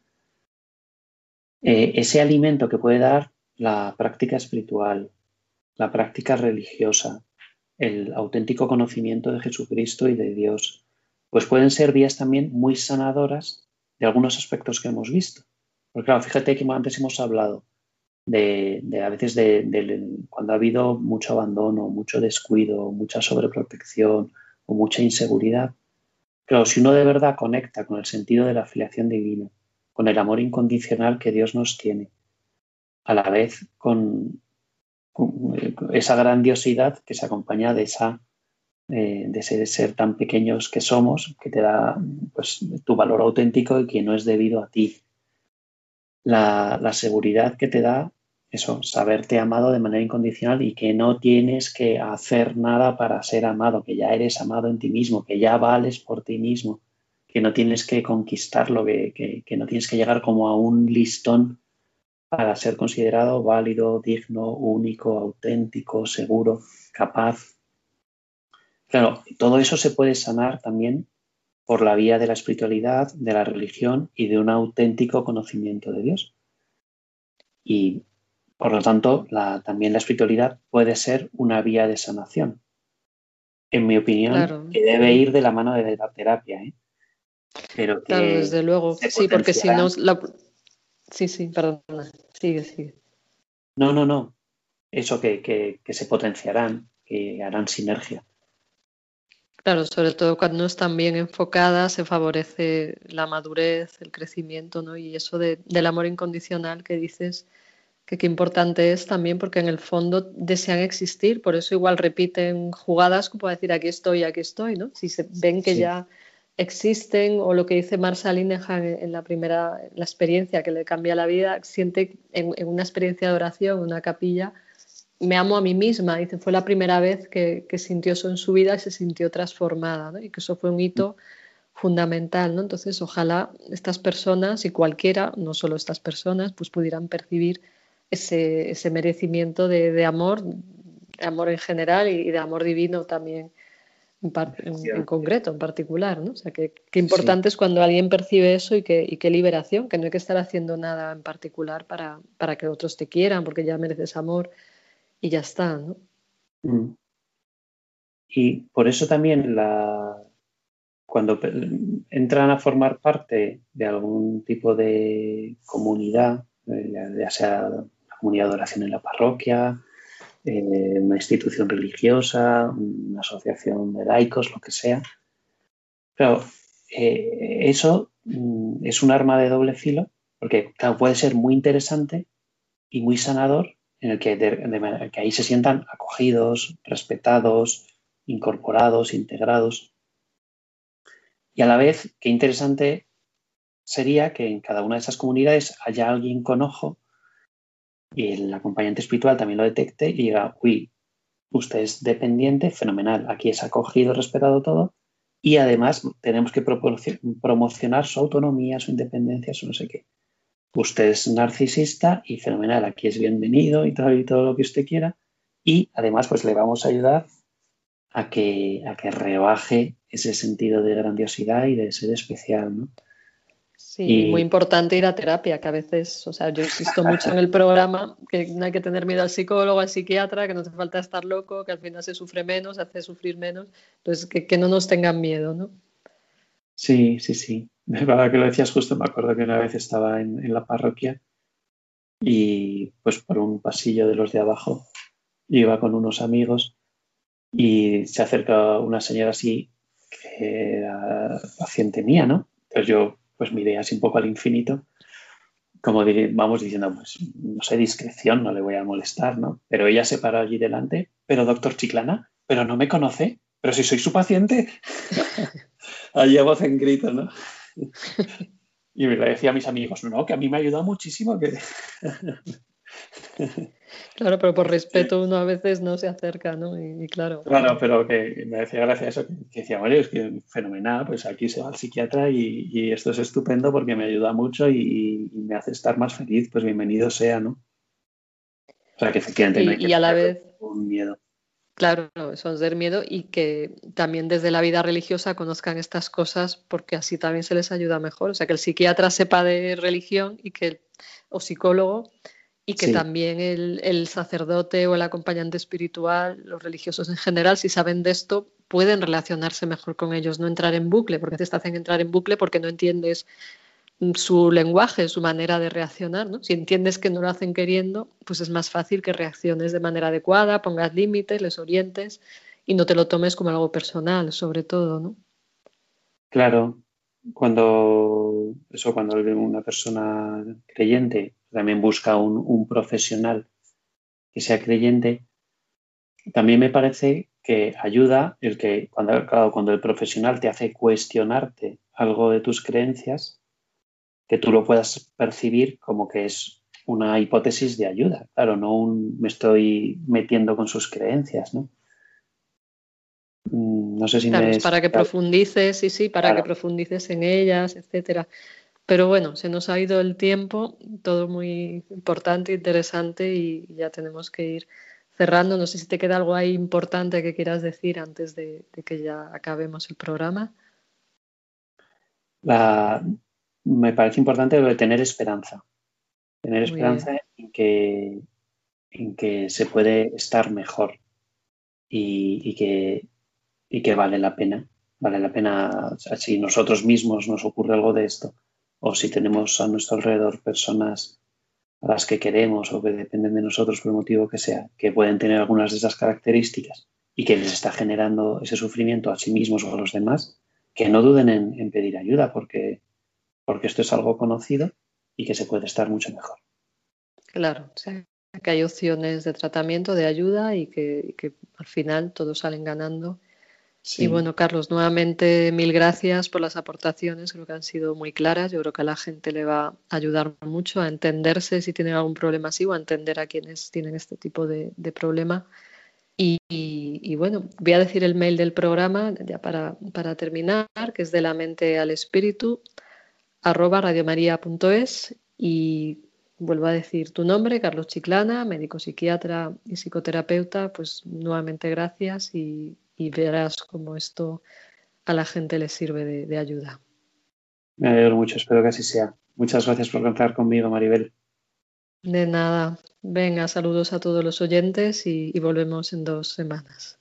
Eh, ese alimento que puede dar la práctica espiritual, la práctica religiosa, el auténtico conocimiento de Jesucristo y de Dios, pues pueden ser vías también muy sanadoras de algunos aspectos que hemos visto. Porque claro, fíjate que antes hemos hablado de, a veces de, cuando ha habido mucho abandono, mucho descuido, mucha sobreprotección o mucha inseguridad. Claro, si uno de verdad conecta con el sentido de la afiliación divina, con el amor incondicional que Dios nos tiene, a la vez con, esa grandiosidad que se acompaña de esa eh, de ser tan pequeños que somos, que te da pues, tu valor auténtico y que no es debido a ti, la, seguridad que te da eso, saberte amado de manera incondicional y que no tienes que hacer nada para ser amado, que ya eres amado en ti mismo, que ya vales por ti mismo, que no tienes que conquistarlo, que, que no tienes que llegar como a un listón para ser considerado válido, digno, único, auténtico, seguro, capaz. Claro, todo eso se puede sanar también por la vía de la espiritualidad, de la religión y de un auténtico conocimiento de Dios. Y por lo tanto, también la espiritualidad puede ser una vía de sanación. En mi opinión, que debe ir de la mano de la terapia. ¿eh? Pero claro, desde luego. Sí, porque si no. Sí, sí, perdona. Sigue, sigue. No, no, no. Eso que, que se potenciarán, que harán sinergia. Claro, sobre todo cuando están bien enfocadas, se favorece la madurez, el crecimiento, ¿no? Y eso del amor incondicional que dices que qué importante es también porque en el fondo desean existir, por eso igual repiten jugadas como decir aquí estoy, aquí estoy, ¿no? Si se ven que ya existen o lo que dice Marshall Linehan en la primera, la experiencia que le cambia la vida, siente en, una experiencia de oración, una capilla, me amo a mí misma. Dice, fue la primera vez que, sintió eso en su vida y se sintió transformada. Y que eso fue un hito fundamental. Entonces, ojalá estas personas y cualquiera, no solo estas personas, pues pudieran percibir ese, ese merecimiento de, de, amor, de amor en general y de amor divino también en, concreto, en particular, ¿no? O sea, que, importante es cuando alguien percibe eso y que, y liberación, que no hay que estar haciendo nada en particular para, para que otros te quieran, porque ya mereces amor y ya está, ¿no? Mm. Y por eso también la, cuando entran a formar parte de algún tipo de comunidad, eh, ya sea la comunidad de oración en la parroquia, eh, una institución religiosa, una asociación de laicos, lo que sea. Pero eh, eso mm, es un arma de doble filo, porque puede ser muy interesante y muy sanador, en el que, que ahí se sientan acogidos, respetados, incorporados, integrados. Y a la vez, qué interesante sería que en cada una de esas comunidades haya alguien con ojo y el acompañante espiritual también lo detecte y diga, uy, usted es dependiente, fenomenal, aquí es acogido, respetado todo, y además tenemos que promocionar su autonomía, su independencia, su no sé qué. Usted es narcisista y fenomenal, aquí es bienvenido y todo, y todo lo que usted quiera, y además pues le vamos a ayudar a que, a que rebaje ese sentido de grandiosidad y de ser especial, ¿no? Sí, muy importante ir a terapia, que a veces, o sea, yo insisto mucho en el programa que no hay que tener miedo al psicólogo, al psiquiatra, que no hace falta estar loco, que al final se sufre menos, se hace sufrir menos, entonces que, no nos tengan miedo, ¿no? Sí, sí, sí. Para que lo decías justo, me acuerdo que una vez estaba en, en la parroquia y pues por un pasillo de los de abajo iba con unos amigos y se acerca una señora así que era paciente mía, ¿no? Entonces yo pues miré así un poco al infinito, como vamos diciendo, pues no sé, discreción, no le voy a molestar, ¿no? Pero ella se paró allí delante, pero doctor Chiclana, pero no me conoce, pero si soy su paciente. allí a voz en grito, ¿no? y me lo decía a mis amigos, no, que a mí me ha ayudado muchísimo que... Claro, pero por respeto uno a veces no se acerca, ¿no? Y, claro. Claro, pero que me decía gracia eso, que, decía, bueno, es que fenomenal, pues aquí se va al psiquiatra y, esto es estupendo porque me ayuda mucho y, me hace estar más feliz, pues bienvenido sea, ¿no? O sea, que efectivamente no hay que y a la vez un miedo. Claro, eso es del miedo y que también desde la vida religiosa conozcan estas cosas porque así también se les ayuda mejor. O sea, que el psiquiatra sepa de religión y que o psicólogo y que también el, sacerdote o el acompañante espiritual, los religiosos en general, si saben de esto, pueden relacionarse mejor con ellos, no entrar en bucle, porque te hacen entrar en bucle porque no entiendes su lenguaje, su manera de reaccionar. ¿no? Si entiendes que no lo hacen queriendo, pues es más fácil que reacciones de manera adecuada, pongas límites, les orientes y no te lo tomes como algo personal, sobre todo. ¿no? Claro, cuando eso, cuando una persona creyente también busca un, profesional que sea creyente, también me parece que ayuda el que cuando, cuando el profesional te hace cuestionarte algo de tus creencias, que tú lo puedas percibir como que es una hipótesis de ayuda. Claro, no un, me estoy metiendo con sus creencias, ¿no? Mm, no sé si me para que profundices, sí, sí, para que profundices en ellas, etcétera. Pero bueno, se nos ha ido el tiempo, todo muy importante, interesante y ya tenemos que ir cerrando. No sé si te queda algo ahí importante que quieras decir antes de, que ya acabemos el programa. me parece importante lo de tener esperanza. Tener esperanza en que, en que se puede estar mejor y, que, y que vale la pena. Vale la pena, si nosotros mismos nos ocurre algo de esto, o si tenemos a nuestro alrededor personas a las que queremos o que dependen de nosotros por el motivo que sea, que pueden tener algunas de esas características y que les está generando ese sufrimiento a sí mismos o a los demás, que no duden en, pedir ayuda porque, porque esto es algo conocido y que se puede estar mucho mejor. Claro, que hay opciones de tratamiento, de ayuda y que, y que al final todos salen ganando y bueno, Carlos, nuevamente mil gracias por las aportaciones, creo que han sido muy claras. Yo creo que a la gente le va a ayudar mucho a entenderse si tienen algún problema así o a entender a quienes tienen este tipo de, problema. Y, bueno, voy a decir el mail del programa ya para, para terminar, que es de la mente al espíritu, arroba radiomaria.es y vuelvo a decir tu nombre, Carlos Chiclana, médico psiquiatra y psicoterapeuta, pues nuevamente gracias y, verás cómo esto a la gente le sirve de, ayuda. Me alegro mucho, espero que así sea. Muchas gracias por contar conmigo, Maribel. De nada. Venga, saludos a todos los oyentes y volvemos en dos semanas.